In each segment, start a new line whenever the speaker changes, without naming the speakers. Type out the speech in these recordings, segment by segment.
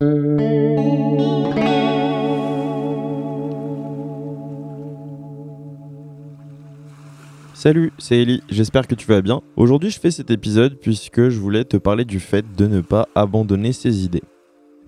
Salut, c'est Ellie, j'espère que tu vas bien. Aujourd'hui je fais cet épisode puisque je voulais te parler du fait de ne pas abandonner ses idées.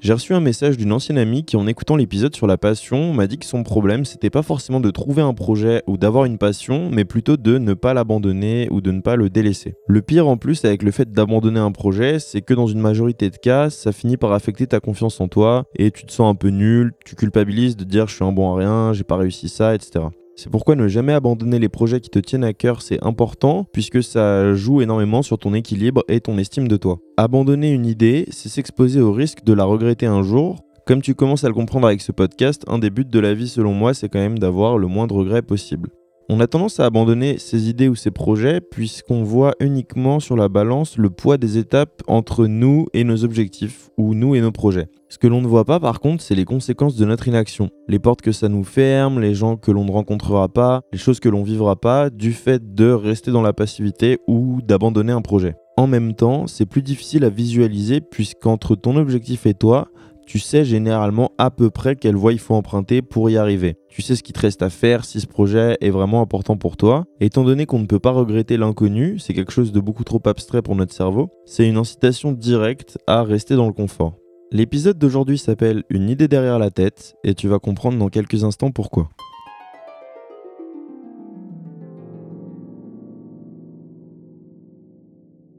J'ai reçu un message d'une ancienne amie qui en écoutant l'épisode sur la passion m'a dit que son problème c'était pas forcément de trouver un projet ou d'avoir une passion, mais plutôt de ne pas l'abandonner ou de ne pas le délaisser. Le pire en plus avec le fait d'abandonner un projet, c'est que dans une majorité de cas, ça finit par affecter ta confiance en toi et tu te sens un peu nul, tu culpabilises de dire je suis un bon à rien, j'ai pas réussi ça, etc. C'est pourquoi ne jamais abandonner les projets qui te tiennent à cœur, c'est important, puisque ça joue énormément sur ton équilibre et ton estime de toi. Abandonner une idée, c'est s'exposer au risque de la regretter un jour. Comme tu commences à le comprendre avec ce podcast, un des buts de la vie selon moi, c'est quand même d'avoir le moins de regrets possible. On a tendance à abandonner ses idées ou ses projets puisqu'on voit uniquement sur la balance le poids des étapes entre nous et nos objectifs ou nous et nos projets. Ce que l'on ne voit pas par contre, c'est les conséquences de notre inaction. Les portes que ça nous ferme, les gens que l'on ne rencontrera pas, les choses que l'on vivra pas du fait de rester dans la passivité ou d'abandonner un projet. En même temps, c'est plus difficile à visualiser puisqu'entre ton objectif et toi, tu sais généralement à peu près quelle voie il faut emprunter pour y arriver. Tu sais ce qui te reste à faire si ce projet est vraiment important pour toi. étant donné qu'on ne peut pas regretter l'inconnu, c'est quelque chose de beaucoup trop abstrait pour notre cerveau, c'est une incitation directe à rester dans le confort. L'épisode d'aujourd'hui s'appelle Une idée derrière la tête et tu vas comprendre dans quelques instants pourquoi.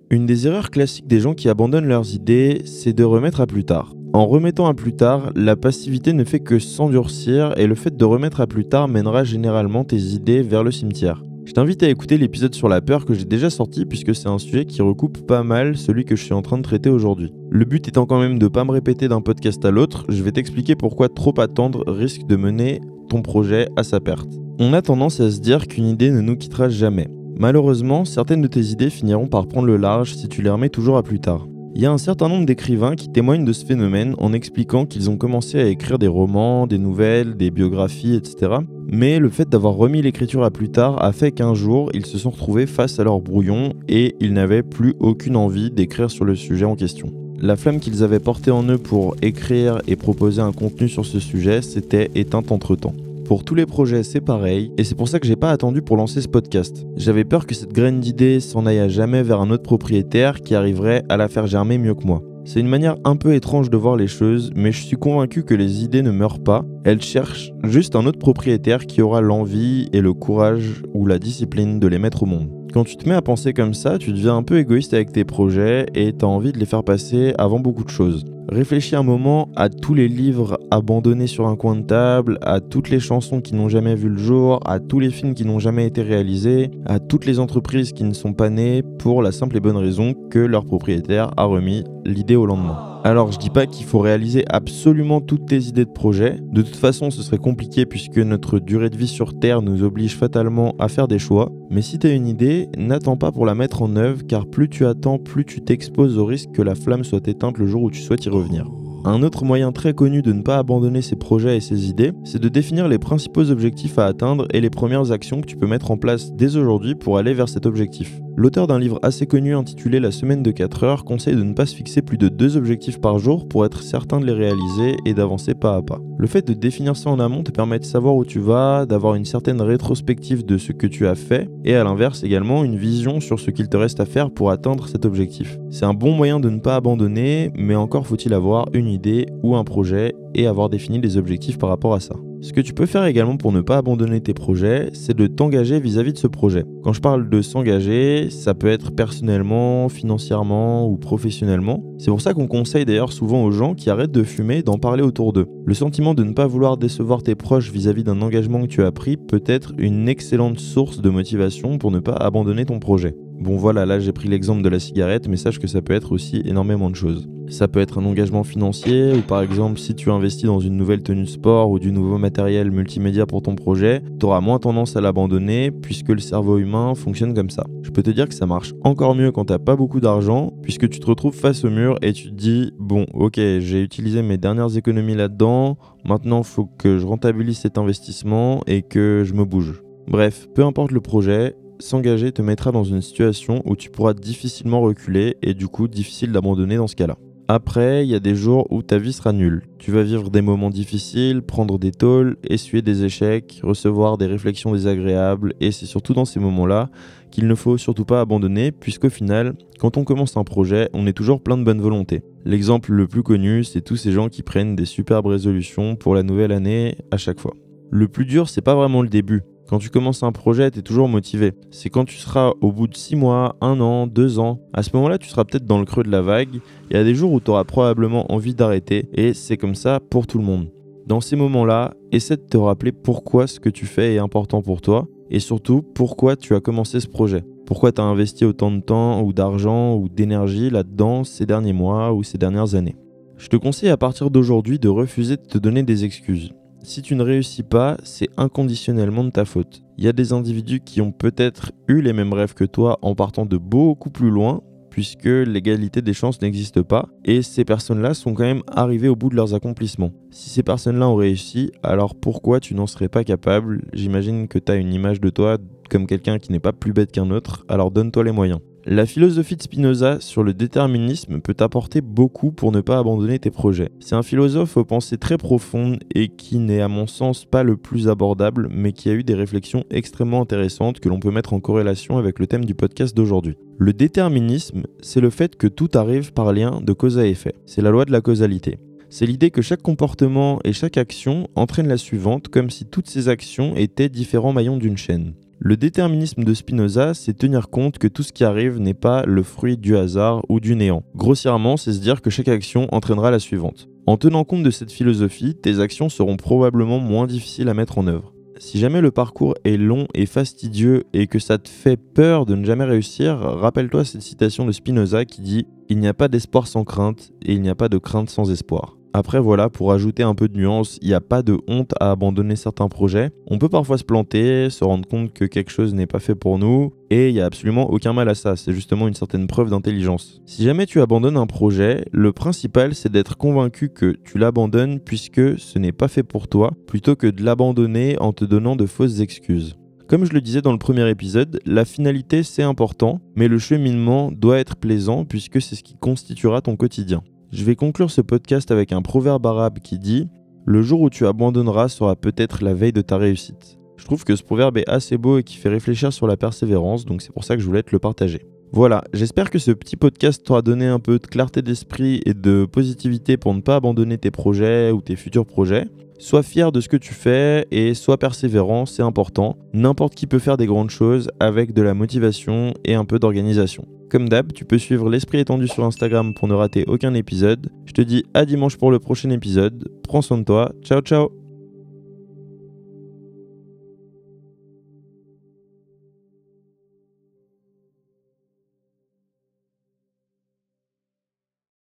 Une des erreurs classiques des gens qui abandonnent leurs idées, c'est de remettre à plus tard. En remettant à plus tard, la passivité ne fait que s'endurcir et le fait de remettre à plus tard mènera généralement tes idées vers le cimetière. Je t'invite à écouter l'épisode sur la peur que j'ai déjà sorti puisque c'est un sujet qui recoupe pas mal celui que je suis en train de traiter aujourd'hui. Le but étant quand même de pas me répéter d'un podcast à l'autre, je vais t'expliquer pourquoi trop attendre risque de mener ton projet à sa perte. On a tendance à se dire qu'une idée ne nous quittera jamais. Malheureusement, certaines de tes idées finiront par prendre le large si tu les remets toujours à plus tard. Il y a un certain nombre d'écrivains qui témoignent de ce phénomène en expliquant qu'ils ont commencé à écrire des romans, des nouvelles, des biographies, etc. Mais le fait d'avoir remis l'écriture à plus tard a fait qu'un jour, ils se sont retrouvés face à leur brouillon et ils n'avaient plus aucune envie d'écrire sur le sujet en question. La flamme qu'ils avaient portée en eux pour écrire et proposer un contenu sur ce sujet s'était éteinte entre-temps. Pour tous les projets, c'est pareil, et c'est pour ça que j'ai pas attendu pour lancer ce podcast. J'avais peur que cette graine d'idée s'en aille à jamais vers un autre propriétaire qui arriverait à la faire germer mieux que moi. C'est une manière un peu étrange de voir les choses, mais je suis convaincu que les idées ne meurent pas, elles cherchent juste un autre propriétaire qui aura l'envie et le courage ou la discipline de les mettre au monde. Quand tu te mets à penser comme ça, tu deviens un peu égoïste avec tes projets et t'as envie de les faire passer avant beaucoup de choses. Réfléchis un moment à tous les livres abandonnés sur un coin de table, à toutes les chansons qui n'ont jamais vu le jour, à tous les films qui n'ont jamais été réalisés, à toutes les entreprises qui ne sont pas nées pour la simple et bonne raison que leur propriétaire a remis l'idée au lendemain. Alors je dis pas qu'il faut réaliser absolument toutes tes idées de projet. De toute façon, ce serait compliqué puisque notre durée de vie sur Terre nous oblige fatalement à faire des choix. Mais si tu as une idée, n'attends pas pour la mettre en œuvre car plus tu attends, plus tu t'exposes au risque que la flamme soit éteinte le jour où tu souhaites y revenir. Un autre moyen très connu de ne pas abandonner ses projets et ses idées, c'est de définir les principaux objectifs à atteindre et les premières actions que tu peux mettre en place dès aujourd'hui pour aller vers cet objectif. L'auteur d'un livre assez connu intitulé La semaine de 4 heures conseille de ne pas se fixer plus de deux objectifs par jour pour être certain de les réaliser et d'avancer pas à pas. Le fait de définir ça en amont te permet de savoir où tu vas, d'avoir une certaine rétrospective de ce que tu as fait et à l'inverse également une vision sur ce qu'il te reste à faire pour atteindre cet objectif. C'est un bon moyen de ne pas abandonner, mais encore faut-il avoir une idée ou un projet et avoir défini des objectifs par rapport à ça. Ce que tu peux faire également pour ne pas abandonner tes projets, c'est de t'engager vis-à-vis de ce projet. Quand je parle de s'engager, ça peut être personnellement, financièrement ou professionnellement. C'est pour ça qu'on conseille d'ailleurs souvent aux gens qui arrêtent de fumer d'en parler autour d'eux. Le sentiment de ne pas vouloir décevoir tes proches vis-à-vis d'un engagement que tu as pris peut être une excellente source de motivation pour ne pas abandonner ton projet. Bon voilà, là j'ai pris l'exemple de la cigarette, mais sache que ça peut être aussi énormément de choses. Ça peut être un engagement financier, ou par exemple si tu investis dans une nouvelle tenue de sport ou du nouveau matériel multimédia pour ton projet, tu auras moins tendance à l'abandonner puisque le cerveau humain fonctionne comme ça. Je peux te dire que ça marche encore mieux quand t'as pas beaucoup d'argent, puisque tu te retrouves face au mur et tu te dis bon ok j'ai utilisé mes dernières économies là-dedans, maintenant faut que je rentabilise cet investissement et que je me bouge. Bref, peu importe le projet, s'engager te mettra dans une situation où tu pourras difficilement reculer et du coup difficile d'abandonner dans ce cas-là. Après, il y a des jours où ta vie sera nulle. Tu vas vivre des moments difficiles, prendre des tôles, essuyer des échecs, recevoir des réflexions désagréables, et c'est surtout dans ces moments-là qu'il ne faut surtout pas abandonner, puisqu'au final, quand on commence un projet, on est toujours plein de bonne volonté. L'exemple le plus connu, c'est tous ces gens qui prennent des superbes résolutions pour la nouvelle année à chaque fois. Le plus dur, c'est pas vraiment le début. Quand tu commences un projet, tu es toujours motivé. C'est quand tu seras au bout de 6 mois, 1 an, 2 ans. À ce moment-là, tu seras peut-être dans le creux de la vague. Il y a des jours où tu auras probablement envie d'arrêter. Et c'est comme ça pour tout le monde. Dans ces moments-là, essaie de te rappeler pourquoi ce que tu fais est important pour toi. Et surtout, pourquoi tu as commencé ce projet. Pourquoi tu as investi autant de temps ou d'argent ou d'énergie là-dedans ces derniers mois ou ces dernières années. Je te conseille à partir d'aujourd'hui de refuser de te donner des excuses. Si tu ne réussis pas, c'est inconditionnellement de ta faute. Il y a des individus qui ont peut-être eu les mêmes rêves que toi en partant de beaucoup plus loin, puisque l'égalité des chances n'existe pas, et ces personnes-là sont quand même arrivées au bout de leurs accomplissements. Si ces personnes-là ont réussi, alors pourquoi tu n'en serais pas capable? J'imagine que tu as une image de toi comme quelqu'un qui n'est pas plus bête qu'un autre, alors donne-toi les moyens. La philosophie de Spinoza sur le déterminisme peut t'apporter beaucoup pour ne pas abandonner tes projets. C'est un philosophe aux pensées très profondes et qui n'est à mon sens pas le plus abordable, mais qui a eu des réflexions extrêmement intéressantes que l'on peut mettre en corrélation avec le thème du podcast d'aujourd'hui. Le déterminisme, c'est le fait que tout arrive par lien de cause à effet. C'est la loi de la causalité. C'est l'idée que chaque comportement et chaque action entraîne la suivante comme si toutes ces actions étaient différents maillons d'une chaîne. Le déterminisme de Spinoza, c'est tenir compte que tout ce qui arrive n'est pas le fruit du hasard ou du néant. Grossièrement, c'est se dire que chaque action entraînera la suivante. En tenant compte de cette philosophie, tes actions seront probablement moins difficiles à mettre en œuvre. Si jamais le parcours est long et fastidieux et que ça te fait peur de ne jamais réussir, rappelle-toi cette citation de Spinoza qui dit ⁇ Il n'y a pas d'espoir sans crainte et il n'y a pas de crainte sans espoir ⁇ après voilà, pour ajouter un peu de nuance, il n'y a pas de honte à abandonner certains projets. On peut parfois se planter, se rendre compte que quelque chose n'est pas fait pour nous, et il n'y a absolument aucun mal à ça, c'est justement une certaine preuve d'intelligence. Si jamais tu abandonnes un projet, le principal c'est d'être convaincu que tu l'abandonnes puisque ce n'est pas fait pour toi, plutôt que de l'abandonner en te donnant de fausses excuses. Comme je le disais dans le premier épisode, la finalité c'est important, mais le cheminement doit être plaisant puisque c'est ce qui constituera ton quotidien. Je vais conclure ce podcast avec un proverbe arabe qui dit Le jour où tu abandonneras sera peut-être la veille de ta réussite. Je trouve que ce proverbe est assez beau et qui fait réfléchir sur la persévérance, donc c'est pour ça que je voulais te le partager. Voilà, j'espère que ce petit podcast t'aura donné un peu de clarté d'esprit et de positivité pour ne pas abandonner tes projets ou tes futurs projets. Sois fier de ce que tu fais et sois persévérant, c'est important. N'importe qui peut faire des grandes choses avec de la motivation et un peu d'organisation. Comme d'hab, tu peux suivre l'esprit étendu sur Instagram pour ne rater aucun épisode. Je te dis à dimanche pour le prochain épisode. Prends soin de toi. Ciao ciao